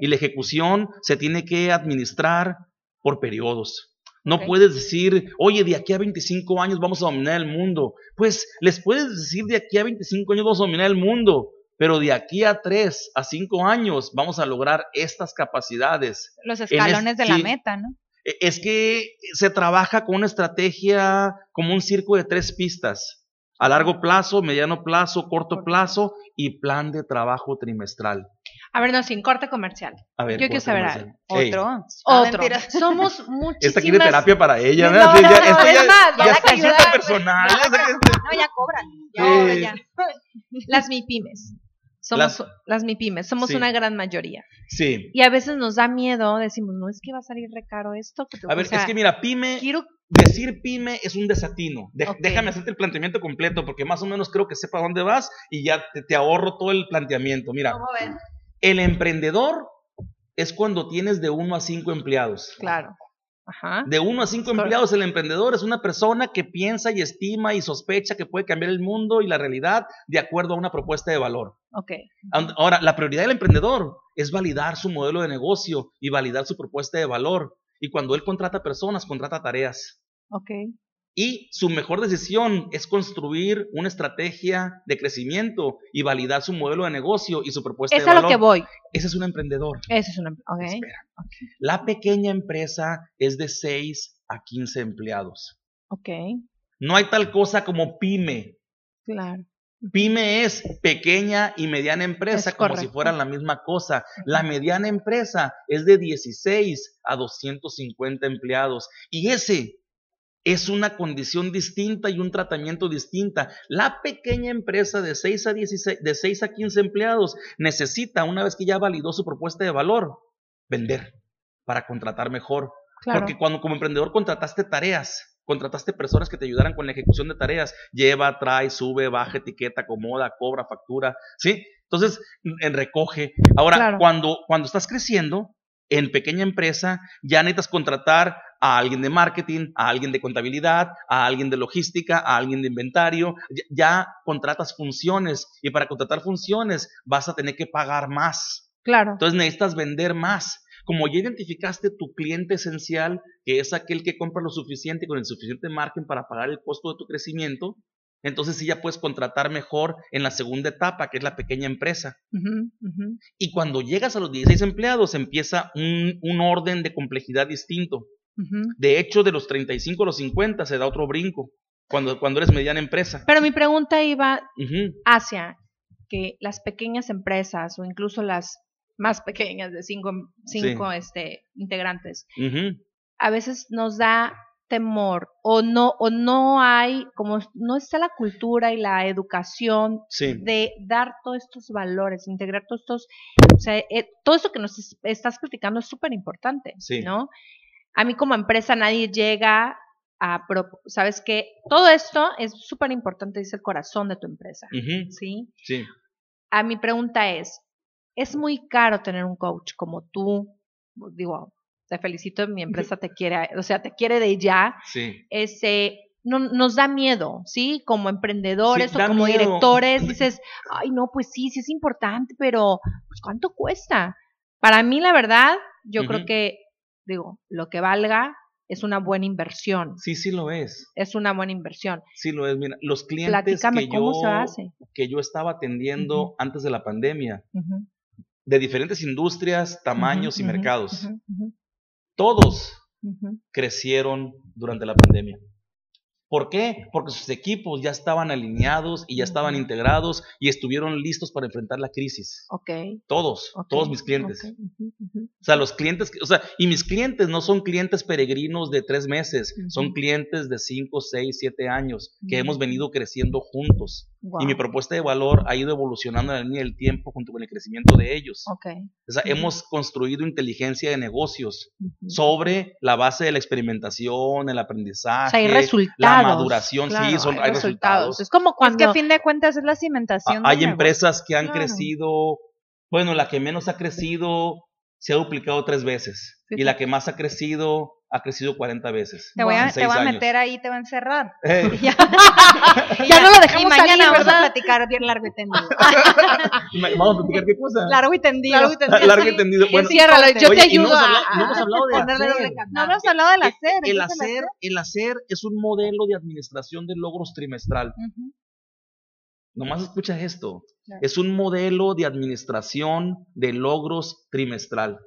Y la ejecución se tiene que administrar por periodos. No puedes decir, oye, de aquí a 25 años vamos a dominar el mundo. Pues les puedes decir, de aquí a 25 años vamos a dominar el mundo, pero de aquí a 3 a 5 años vamos a lograr estas capacidades. Los es- escalones de la meta, ¿no? E- Es que se trabaja con una estrategia como un circo de tres pistas. A largo plazo, mediano plazo, corto plazo y plan de trabajo trimestral. A ver, no, sin corte comercial. A ver, Yo quiero saber algo. Ey, Otro. Ah, Otro. mentira. Somos muchísimas. Esta quiere terapia para ella, No, ¿verdad? no, Ya- no, esto es ya, más, ya ya está la ayuda. personal. ya No, ya cobran. Ya, Sí. ya. Las MIPIMES. Somos las, MIPIMES, somos Sí. una gran mayoría. Sí. Y a veces nos da miedo, decimos, no es que va a salir re caro esto. que te- A ver, es que mira, pyme, quiero decir pyme es un desatino. De- Ok. Déjame hacerte el planteamiento completo porque más o menos creo que sepa dónde vas y ya te, te ahorro todo el planteamiento. Mira, ¿Cómo ven? El emprendedor es cuando tienes de uno a cinco empleados. Claro. Ajá. De uno a cinco empleados, el emprendedor es una persona que piensa y estima y sospecha que puede cambiar el mundo y la realidad de acuerdo a una propuesta de valor. Ok. Ahora, la prioridad del emprendedor es validar su modelo de negocio y validar su propuesta de valor. Y cuando él contrata personas, contrata tareas. Ok. Y su mejor decisión es construir una estrategia de crecimiento y validar su modelo de negocio y su propuesta Es de a valor. lo que voy. Ese es un emprendedor. Eso es una. Ok. Espera. La pequeña empresa es de 6 a 15 empleados. Ok. No hay tal cosa como pyme. Claro. Pyme es pequeña y mediana empresa, Es como si fueran la misma cosa. La mediana empresa es de 16 a 250 empleados. Y ese es una condición distinta y un tratamiento distinta. La pequeña empresa de 6 a 16, de 6 a 15 empleados necesita, una vez que ya validó su propuesta de valor, vender para contratar mejor. Claro. Porque cuando como emprendedor contrataste tareas, contrataste personas que te ayudaran con la ejecución de tareas, lleva, trae, sube, baja, etiqueta, acomoda, cobra, factura, ¿sí? Entonces, en recoge. Ahora, Claro. cuando, cuando estás creciendo en pequeña empresa, ya necesitas contratar a alguien de marketing, a alguien de contabilidad, a alguien de logística, a alguien de inventario, ya, ya contratas funciones y para contratar funciones vas a tener que pagar más. Claro. Entonces necesitas vender más. Como ya identificaste tu cliente esencial, que es aquel que compra lo suficiente y con el suficiente margen para pagar el costo de tu crecimiento, entonces sí ya puedes contratar mejor en la segunda etapa, que es la pequeña empresa. Y cuando llegas a los 16 empleados, empieza un, un orden de complejidad distinto. De hecho, de los 35 a los 50 se da otro brinco, cuando, cuando eres mediana empresa. Pero mi pregunta iba hacia que las pequeñas empresas o incluso las más pequeñas de cinco, cinco este, integrantes, a veces nos da temor o no o no hay como no está la cultura y la educación Sí. de dar todos estos valores, integrar todos estos, o sea, eh, todo esto que nos es- estás platicando es súper importante, Sí. ¿no? A mí como empresa nadie llega a, pro- sabes que todo esto es súper importante, es el corazón de tu empresa, ¿sí? sí. A mi pregunta es, ¿es muy caro tener un coach como tú? Digo, te felicito, mi empresa te quiere, o sea, te quiere de ya, Sí. ese no, nos da miedo, ¿sí? Como emprendedores Sí, o como miedo. directores, dices, ay, no, pues sí, sí es importante, pero pues, ¿cuánto cuesta? Para mí, la verdad, yo creo que, digo, lo que valga es una buena inversión, Sí, sí lo es. es una buena inversión. Sí lo es. Mira, los clientes Platícame que cómo yo, se hace. que yo estaba atendiendo antes de la pandemia, de diferentes industrias, tamaños y mercados, todos crecieron durante la pandemia. ¿Por qué? Porque sus equipos ya estaban alineados y ya estaban integrados y estuvieron listos para enfrentar la crisis. Ok. Todos, todos mis clientes. O sea, los clientes, o sea, y mis clientes no son clientes peregrinos de tres meses, son clientes de cinco, seis, siete años que hemos Ujú. venido creciendo juntos. Y mi propuesta de valor ha ido evolucionando en la línea del tiempo junto con el crecimiento de ellos. O sea, hemos construido inteligencia de negocios sobre la base de la experimentación, el O aprendizaje, sea, hay resultados. la maduración, sí, claro, son, hay resultados. Es como Es cuando. que a fin de cuentas es la cimentación. Del Hay negocio. empresas que han Claro. crecido, bueno, la que menos ha crecido se ha duplicado tres veces y la que más ha crecido ha crecido 40 veces. Te voy a, te voy a meter ahí, te voy a encerrar. Eh, Ya, Ya no lo dejamos y mañana salir, vamos a platicar bien largo y tendido. Vamos a platicar qué cosa. largo y tendido. Largo y tendido. Largo y tendido. Bueno, Enciérralo, yo oye, te y no ayudo hemos a, hablado- no hemos a hablado de ponerle hacer. No hemos hablado del hacer. el, el ¿qué es hacer, el hacer es un modelo de administración de logros trimestral. Ujú. Nomás escucha esto. Claro. Es un modelo de administración de logros trimestral.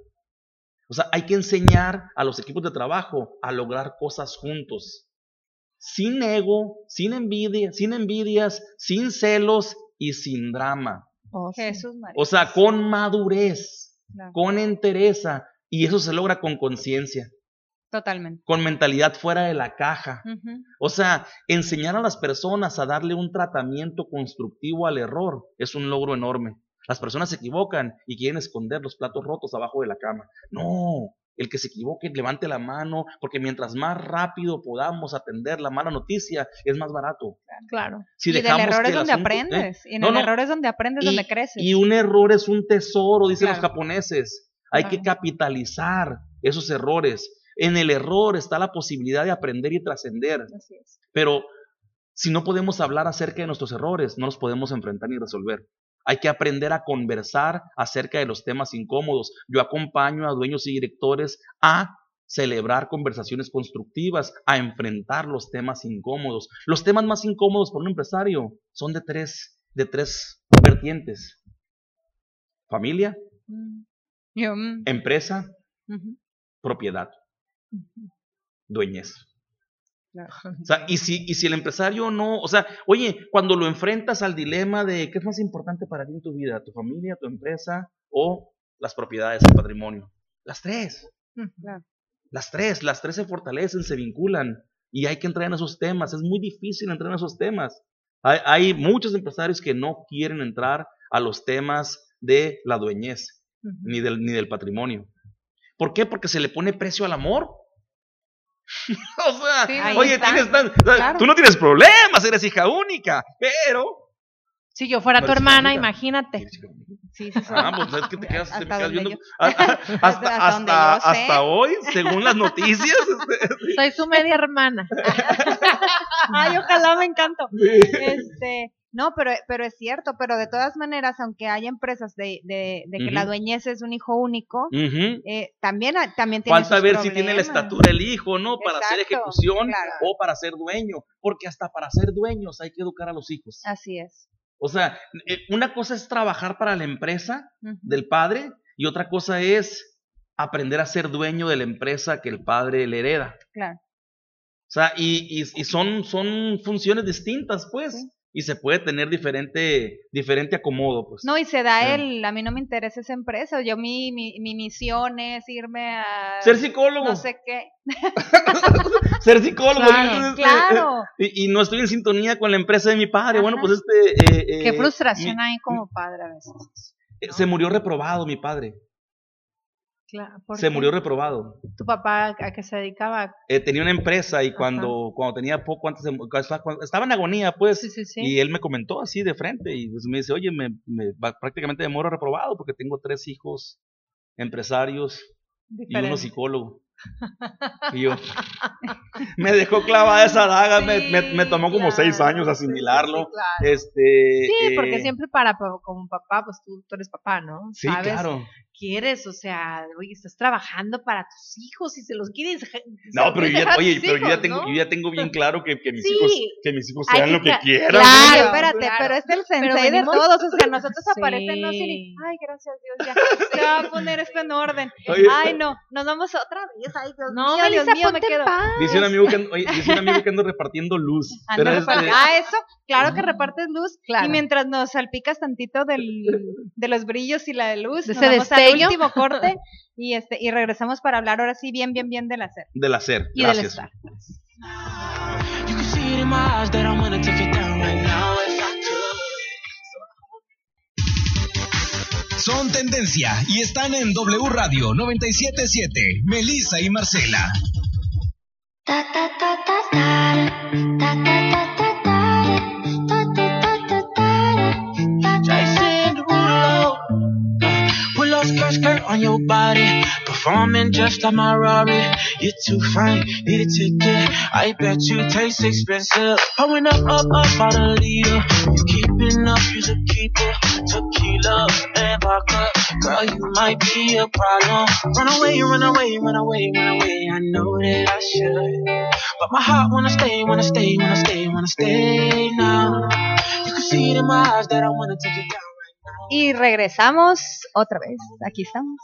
O sea, hay que enseñar a los equipos de trabajo a lograr cosas juntos. Sin ego, sin envidia, sin envidias, sin celos y sin drama. Oh, sí. Jesús María. O sea, con madurez, Claro. con entereza. Y eso se logra con conciencia, Totalmente. con mentalidad fuera de la caja. O sea, enseñar a las personas a darle un tratamiento constructivo al error es un logro enorme. Las personas se equivocan y quieren esconder los platos rotos abajo de la cama. No, el que se equivoque levante la mano, porque mientras más rápido podamos atender la mala noticia, es más barato. Claro. Si y del error es donde asunto- ¿eh? aprendes. Y en No, el no. error es donde aprendes, Y- donde creces. Y un error es un tesoro, dicen los japoneses. Hay que capitalizar esos errores. En el error está la posibilidad de aprender y trascender. Pero si no podemos hablar acerca de nuestros errores, no los podemos enfrentar ni resolver. Hay que aprender a conversar acerca de los temas incómodos. Yo acompaño a dueños y directores a celebrar conversaciones constructivas, a enfrentar los temas incómodos. Los temas más incómodos para un empresario son de tres, de tres vertientes. Familia, Mm. Mm, empresa, propiedad, dueñez. Claro. O sea, y si, y si el empresario no, o sea, oye, cuando lo enfrentas al dilema de qué es más importante para ti en tu vida, tu familia, tu empresa o las propiedades, el patrimonio. Las tres, Claro. las tres, las tres se fortalecen, se vinculan y hay que entrar en esos temas. Es muy difícil entrar en esos temas. Hay, hay muchos empresarios que no quieren entrar a los temas de la dueñez ni del, ni del patrimonio. ¿Por qué? Porque se le pone precio al amor. o sea, Sí, oye, tienes tan- o sea, tú no tienes problemas, eres hija única, pero... Si yo fuera tu hermana, única. imagínate. Sí, sí, sí. Ah, pues es que te quedas, te Hasta quedas viendo... yo- a- a- hasta, hasta hasta, hasta hoy, según las noticias. este, Soy su media hermana. Ay, ojalá me encanto. Este, no, pero, pero es cierto, pero de todas maneras, aunque hay empresas de, de, de que la dueñez es un hijo único, eh, también, ha- también tiene Falta sus ver si tiene la estatura el hijo, ¿no? Para hacer ejecución claro. o para ser dueño. Porque hasta para ser dueños hay que educar a los hijos. Así es. O sea, eh, una cosa es trabajar para la empresa del padre y otra cosa es aprender a ser dueño de la empresa que el padre le hereda. Claro. O sea, y, y- y son, son funciones distintas, pues. Sí. Y se puede tener diferente, diferente acomodo, pues. No, y se da Sí. el, a mí no me interesa esa empresa, yo mi, mi, mi misión es irme a... Ser psicólogo. No sé qué. Ser psicólogo. Claro, Claro. eh, y, y no estoy en sintonía con la empresa de mi padre. Bueno, pues este... eh, Qué eh, frustración mi- hay como padre a veces. Se murió reprobado mi padre. Claro, ¿por Se qué? murió reprobado. ¿Tu papá a qué se dedicaba? Eh, tenía una empresa y cuando, cuando tenía poco antes de, cuando estaba en agonía, pues, Sí, sí, sí. y él me comentó así de frente y pues me dice, oye, me, me- prácticamente me muero reprobado porque tengo tres hijos empresarios y uno psicólogo. Y yo, me dejó clavada esa daga, me, me- me tomó como seis años asimilarlo. sí, claro. Este, Sí, porque eh, siempre para pa- como papá, pues tú, tú eres papá, ¿no? Sí, ¿Sabes? claro. Quieres, o sea, oye, estás trabajando para tus hijos y se los quieres. No, los pero yo ya, oye, pero yo ya tengo, ¿no? yo ya tengo bien claro que, que mis Sí. hijos, que mis hijos sean lo que quieran. Claro, Claro, espérate, claro. pero es el sensei de venimos- todos, o sea, nosotros Sí. aparecen ¿no? Así de, ay, gracias Dios, ya, se va a poner esto en orden. Oye, Ay, no, nos vamos otra vez, ay, Dios No, mío, Melissa, Dios mío, me quedo. paz. Dice un amigo que ando, oye, dice un amigo que ando repartiendo luz. Anda pero repart- este- Ah, eso, claro que repartes luz. Claro. Y mientras nos salpicas tantito del, de los brillos y la de luz, De nos ese al último corte y, este, y regresamos para hablar ahora sí bien, bien, bien del hacer. Del hacer, y gracias. Del. Son tendencia y están en W Radio 977, Melissa y Marcela. Ta, ta, ta, on your body. Performing just like my Rari. You're too fine, need a ticket. I bet you taste expensive. Pouring up, up, up out a leader. You keeping up, you should keep it. Tequila and vodka. Girl, you might be a problem. Run away, run away, run away, run away. I know that I should. But my heart wanna stay, wanna stay, wanna stay, wanna stay now. You can see it in my eyes that I wanna take it down. Y regresamos otra vez. Aquí estamos.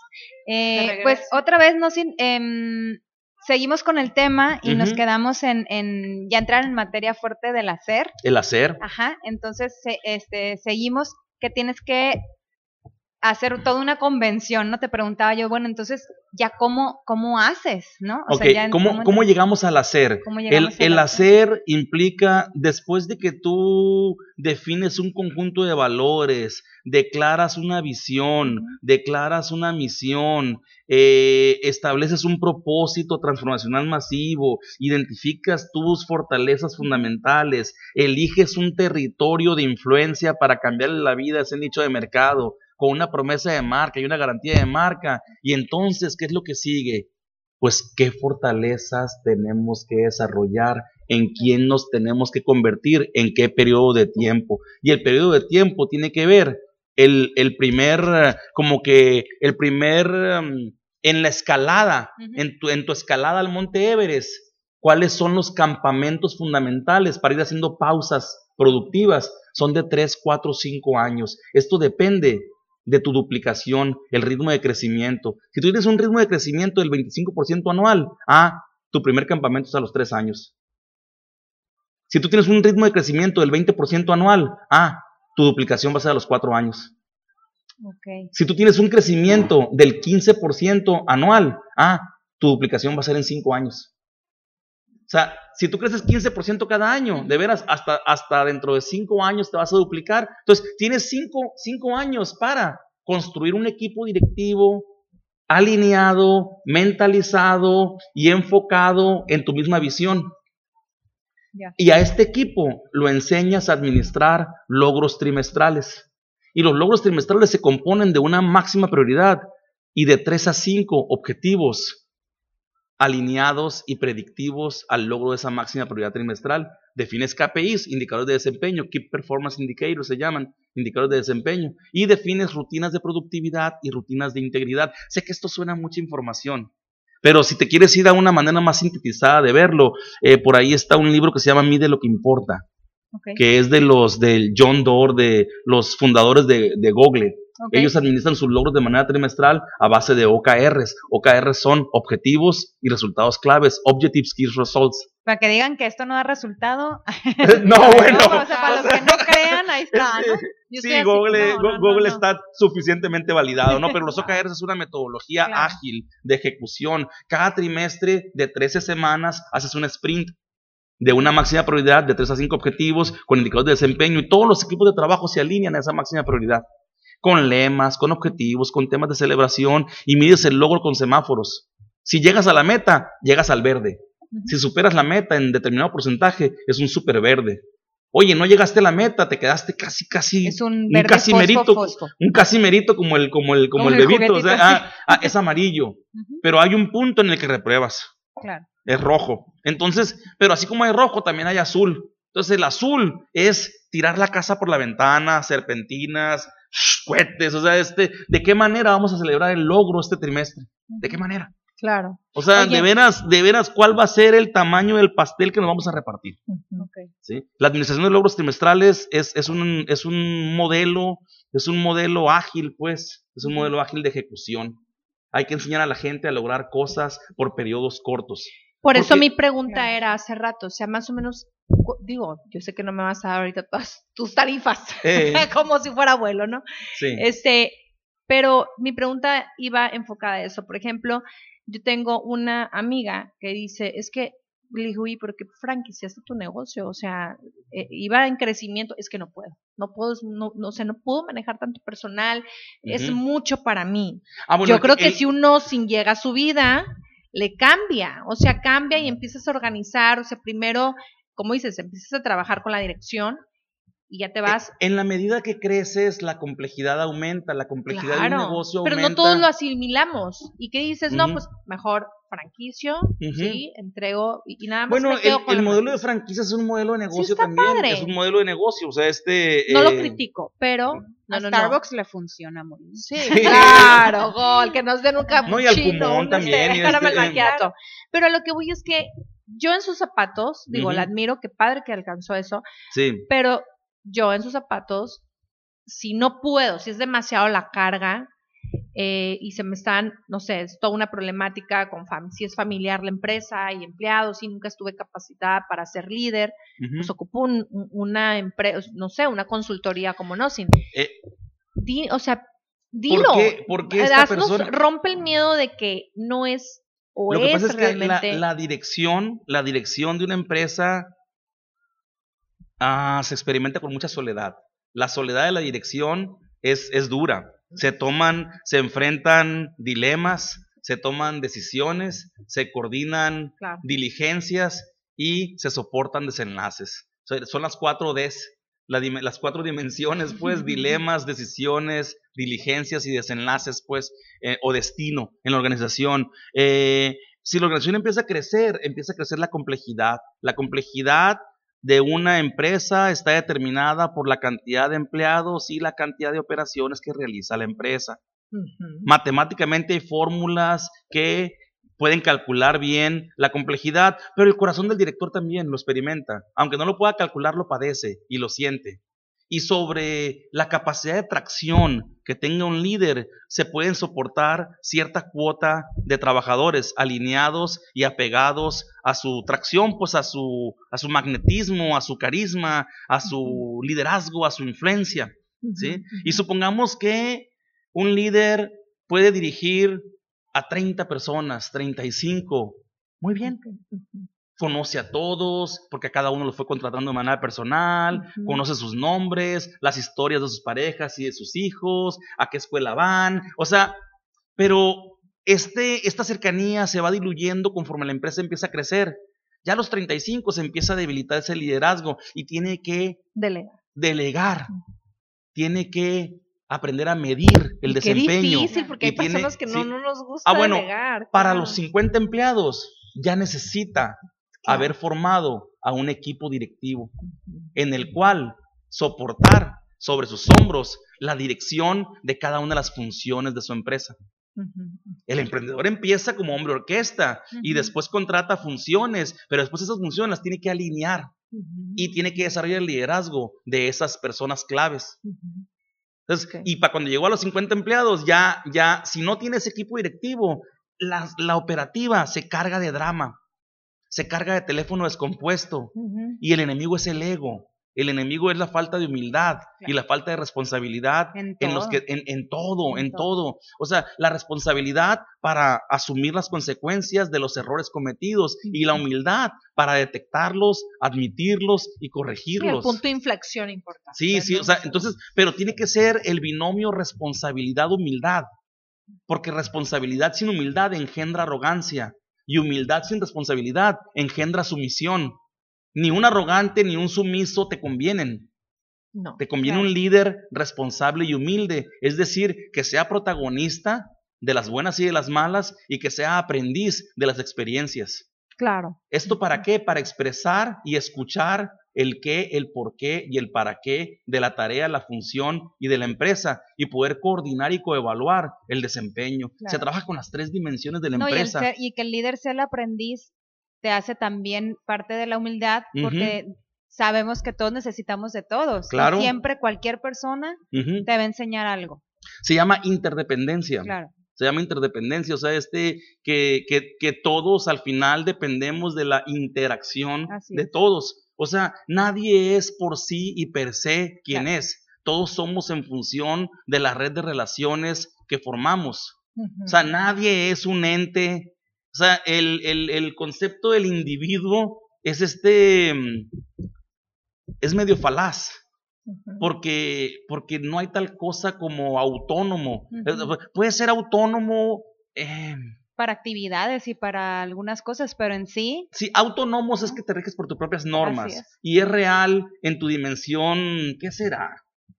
Eh, pues otra vez nos em, seguimos con el tema y nos quedamos en, en ya entrar en materia fuerte del hacer. El hacer. Ajá. Entonces se- este, seguimos que tienes que hacer toda una convención, ¿no? Te preguntaba yo, bueno, entonces ya cómo cómo haces, ¿no? O Ok, sea, ya ¿cómo, cómo llegamos al hacer? ¿Cómo El, llegamos al el hacer? hacer implica, después de que tú defines un conjunto de valores, declaras una visión, declaras una misión, eh, estableces un propósito transformacional masivo, identificas tus fortalezas fundamentales, eliges un territorio de influencia para cambiarle la vida a ese nicho de mercado, con una promesa de marca y una garantía de marca. Y entonces, ¿qué es lo que sigue? pues qué fortalezas tenemos que desarrollar, en quién nos tenemos que convertir, en qué periodo de tiempo. Y el periodo de tiempo tiene que ver el, el primer, eh, como que el primer, em, en la escalada, en, tu, en tu escalada al Monte Everest, cuáles son los campamentos fundamentales para ir haciendo pausas productivas. Son de 3, 4, 5 años. Esto depende de tu duplicación, el ritmo de crecimiento. Si tú tienes un ritmo de crecimiento del 25% anual, ah, tu primer campamento es a los 3 años. Si tú tienes un ritmo de crecimiento del 20% anual, ah, tu duplicación va a ser a los 4 años. Si tú tienes un crecimiento del 15% anual, ah, tu duplicación va a ser en 5 años. O sea, si tú creces 15% cada año, de veras, hasta, hasta dentro de 5 años te vas a duplicar. Entonces, tienes 5 años para construir un equipo directivo alineado, mentalizado y enfocado en tu misma visión. Y a este equipo lo enseñas a administrar logros trimestrales. Y los logros trimestrales se componen de una máxima prioridad y de 3 a 5 objetivos alineados y predictivos al logro de esa máxima prioridad trimestral. Defines KPIs, indicadores de desempeño, Key Performance Indicators se llaman, indicadores de desempeño, y defines rutinas de productividad y rutinas de integridad. Sé que esto suena a mucha información, pero si te quieres ir a una manera más sintetizada de verlo, eh, por ahí está un libro que se llama Mide lo que importa, que es de los del John Doerr, de los fundadores de, de Google. Ellos administran sus logros de manera trimestral a base de OKRs. OKRs son objetivos y resultados claves, Objectives Key Results. Para que digan que esto no da resultado. no, bueno. O sea, para los que no crean, ahí está, Sí, Google, no, Google está suficientemente validado, ¿no? Pero los OKRs es una metodología Claro. ágil de ejecución. Cada trimestre de 13 semanas haces un sprint de una máxima prioridad de 3 a 5 objetivos con indicadores de desempeño y todos los equipos de trabajo se alinean a esa máxima prioridad. Con lemas, con objetivos, con temas de celebración y mides el logro con semáforos. Si llegas a la meta, llegas al verde. Si superas la meta en determinado porcentaje, es un super verde. Oye, no llegaste a la meta, te quedaste casi, casi, Es un un fosfo, fosfo. un casimerito como el, como el, como Como el bebito, o sea, juguetito, ah, ah, es amarillo, pero hay un punto en el que repruebas, Claro. es rojo. Entonces, pero así como hay rojo, también hay azul. Entonces, el azul es tirar la casa por la ventana, serpentinas, cohetes, o sea, este, ¿de qué manera vamos a celebrar el logro este trimestre? ¿De qué manera? Claro. O sea, Oye. de veras, de veras, ¿cuál va a ser el tamaño del pastel que nos vamos a repartir? Ok. ¿sí? La administración de logros trimestrales es, es, un, es un modelo, es un modelo ágil, pues, es un modelo ágil de ejecución. Hay que enseñar a la gente a lograr cosas por periodos cortos. Por eso Porque- mi pregunta era hace rato, o sea, más o menos, digo, yo sé que no me vas a dar ahorita todas tus tarifas, Eh. como si fuera abuelo, ¿no? Sí. Este, pero mi pregunta iba enfocada a eso. Por ejemplo, yo tengo una amiga que dice, es que, le digo, ¿y por qué franquiciaste tu negocio? O sea, eh, iba en crecimiento, es que no puedo, no puedo, no, no, o sea, no puedo manejar tanto personal, es mucho para mí. Ah, bueno, Yo el- creo que si uno sin llega a su vida, le cambia, o sea, cambia y empiezas a organizar, o sea, primero, como dices, empiezas a trabajar con la dirección y ya te vas. En la medida que creces, la complejidad aumenta, la complejidad de un Claro, negocio pero aumenta. no todos lo asimilamos. ¿Y qué dices? No, pues mejor franquicio, sí, entrego y, y nada más. Bueno, me el, quedo con el la modelo de franquicia. es un modelo de negocio está también. padre. Es un modelo de negocio, o sea, este... No lo eh, critico, pero no, a no, no. Starbucks le funciona muy bien. Sí, claro, gol, que nos den un No, y al cappuccino, un también, este, y este, eh. Pero lo que voy es que yo en sus zapatos, digo, la admiro, qué padre que alcanzó eso, Sí, pero yo en sus zapatos, si no puedo, si es demasiado la carga eh, y se me están, no sé, es toda una problemática con si es familiar la empresa y empleados y nunca estuve capacitada para ser líder, ujú. pues ocupo un- un- una empresa, no sé, una consultoría como Nosin. Eh, Di, o sea, dilo. qué- por qué esta Haznos- persona- rompe el miedo de que no es o Lo que es pasa es que la, realmente. la dirección, la dirección de una empresa ah, se experimenta con mucha soledad. La soledad de la dirección es, es dura. Se toman, se enfrentan dilemas, se toman decisiones, se coordinan Claro. diligencias y se soportan desenlaces. Son las cuatro Ds, las cuatro dimensiones, pues, dilemas, decisiones, diligencias y desenlaces, pues, eh, o destino en la organización. Eh, si la organización empieza a crecer, empieza a crecer la complejidad. La complejidad de una empresa está determinada por la cantidad de empleados y la cantidad de operaciones que realiza la empresa. Matemáticamente hay fórmulas que pueden calcular bien la complejidad, pero el corazón del director también lo experimenta. Aunque no lo pueda calcular, lo padece y lo siente. Y sobre la capacidad de tracción que tenga un líder, se pueden soportar cierta cuota de trabajadores alineados y apegados a su tracción, pues a su, a su magnetismo, a su carisma, a su liderazgo, a su influencia. ¿sí? Y supongamos que un líder puede dirigir a 30 personas, 35. Muy bien. Conoce a todos, porque a cada uno los fue contratando de manera personal, conoce sus nombres, las historias de sus parejas y de sus hijos, a qué escuela van. O sea, pero este, esta cercanía se va diluyendo conforme la empresa empieza a crecer. Ya a los 35 se empieza a debilitar ese liderazgo y tiene que Delega. delegar, tiene que aprender a medir el Y Qué desempeño. difícil, porque y hay tiene- personas que no, sí. no nos gusta Ah, bueno, delegar. Para los 50 empleados ya necesita. Haber formado a un equipo directivo en el cual soportar sobre sus hombros la dirección de cada una de las funciones de su empresa. El emprendedor empieza como hombre orquesta y después contrata funciones, pero después esas funciones las tiene que alinear y tiene que desarrollar el liderazgo de esas personas claves. Entonces, y para cuando llegó a los 50 empleados, ya, ya, si no tiene ese equipo directivo, la, la operativa se carga de drama, se carga de teléfono descompuesto, y el enemigo es el ego. El enemigo es la falta de humildad y la falta de responsabilidad En en, los todo. que, en, en todo, En en todo. O sea, la responsabilidad para asumir las consecuencias de los errores cometidos y la humildad para detectarlos, admitirlos y Sí, el corregirlos. punto de inflexión importante. Sí, sí, o sea, entonces, pero tiene que ser el binomio responsabilidad-humildad, porque responsabilidad sin humildad engendra arrogancia y humildad sin responsabilidad engendra sumisión. Ni un arrogante ni un sumiso te convienen. No. Te conviene Claro. un líder responsable y humilde, es decir, que sea protagonista de las buenas y de las malas y que sea aprendiz de las experiencias. Claro. ¿Esto para qué? Para expresar y escuchar el qué, el por qué y el para qué de la tarea, la función y de la empresa y poder coordinar y coevaluar el desempeño. Se trabaja con las tres dimensiones de la No, y, el empresa. ser- y que el líder sea el aprendiz te hace también parte de la humildad porque sabemos que todos necesitamos de todos. y Claro. siempre cualquier persona Ujú. te va a enseñar algo. Se llama interdependencia. Claro. Se llama interdependencia, o sea, este que, que, que todos al final dependemos de la interacción de todos. O sea, nadie es por sí y per se quien es. Todos somos en función de la red de relaciones que formamos. O sea, nadie es un ente. O sea, el, el- el concepto del individuo es este. mm, es medio falaz. porque, porque no hay tal cosa como autónomo. Puede ser autónomo, eh, Para actividades y para algunas cosas, pero en sí, sí, autónomos es que te riges por tus propias normas es. y es real en tu dimensión, ¿qué será?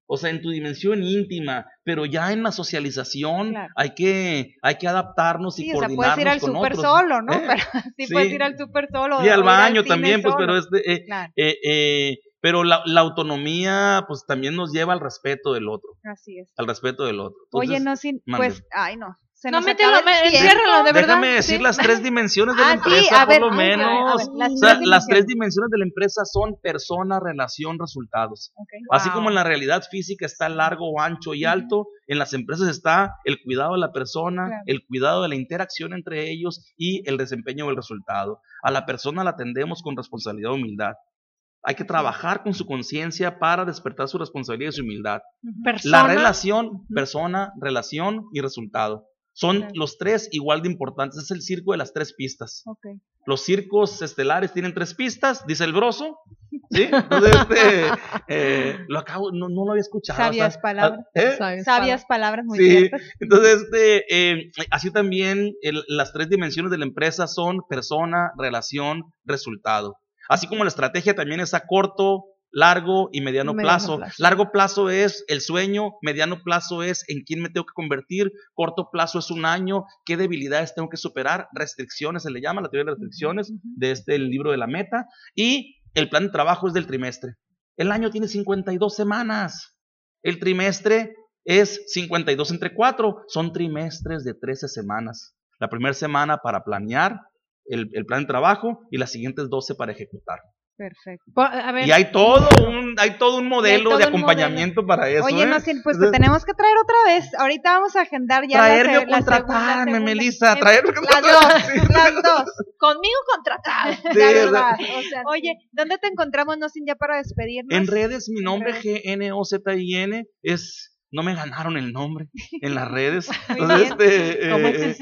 O sea, en tu dimensión íntima, pero ya en la socialización Claro. hay que hay que adaptarnos y sí, o sea, coordinarnos puedes ir al súper solo, ¿no? ¿eh? Pero sí, Sí. puedes ir al súper solo. Y al baño también, pues, solo. pero este, eh, Claro, eh, eh, pero la, la autonomía, pues también nos lleva al respeto del otro, así es. al respeto del otro. Oye, Entonces, no, sin, pues, ay, no. Se No, nos mételo, acaba el me- tiempo. enciérralo, de verdad. Déjame decir sí. las tres dimensiones de la Ah, sí, empresa, ver, por lo a menos. ver, las O sea, tres las tres dimensiones. de la empresa son persona, relación, resultados. Así Wow. como en la realidad física está largo, ancho y alto, en las empresas está el cuidado de la persona, Claro. el cuidado de la interacción entre ellos y el desempeño del resultado. A la persona la atendemos con responsabilidad y humildad. Hay que trabajar con su conciencia para despertar su responsabilidad y su humildad. Persona. La relación, persona, relación y resultado. Son los tres igual de importantes. Es el circo de las tres pistas. Los circos estelares tienen tres pistas, dice el broso. ¿Sí? Entonces, este, eh, lo acabo, no, no lo había escuchado. Sabias o sea, palabras. ¿eh? Sabias palabras muy Sí, ciertas. entonces, este, eh, así también el- las tres dimensiones de la empresa son persona, relación, resultado. Así como la estrategia también es a corto, largo y mediano, Mediano plazo. plazo. Largo plazo es el sueño, mediano plazo es en quién me tengo que convertir, corto plazo es un año, qué debilidades tengo que superar, restricciones se le llama, la teoría de las restricciones de este el libro de la meta y el plan de trabajo es del trimestre. El año tiene 52 semanas. El trimestre es 52 entre 4, son trimestres de 13 semanas. La primera semana para planear el, el plan de trabajo y las siguientes 12 para ejecutar. Perfecto. Po- A ver, Y hay todo un, hay todo un modelo todo de acompañamiento para eso. Oye, ¿eh? no, sin, pues te Entonces, tenemos que traer otra vez. Ahorita vamos a agendar ya traerme o contratarme. Melissa, Eh, traerme o Las contratarme. dos, las dos. conmigo contratado. Sí, la verdad. O sea, Oye, ¿dónde te encontramos, no sin ya para despedirnos? En redes, mi nombre. G-N-O-Z-I-N es. No me ganaron el nombre en las redes. Entonces, este, ¿Cómo eh, en?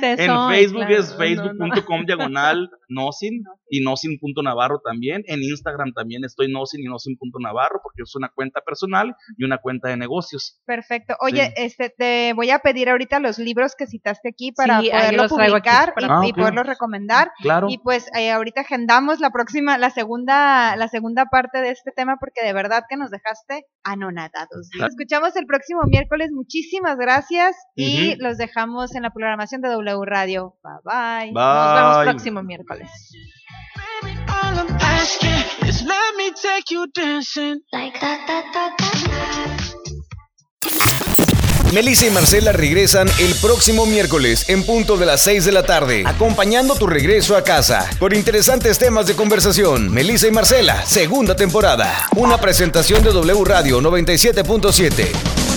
Facebook Claro, es no, facebook.com diagonal nosin y nosin.navarro también. En Instagram también estoy nosin y nosin.navarro porque es una cuenta personal y una cuenta de negocios. Perfecto. Oye, Sí. este te voy a pedir ahorita los libros que citaste aquí para Sí, poderlo los traigo aquí publicar para- y, Ah, y poderlos recomendar. Claro. Y pues eh, ahorita agendamos la próxima, la segunda, la segunda parte de este tema porque de verdad que nos dejaste anonadados. Nos escuchamos el próximo miércoles. Muchísimas gracias y los dejamos en la programación de W Radio. Bye bye. Nos vemos próximo miércoles. Melissa y Marcela regresan el próximo miércoles en punto de las 6 de la tarde, acompañando tu regreso a casa con interesantes temas de conversación. Melissa y Marcela, segunda temporada. Una presentación de W Radio 97.7.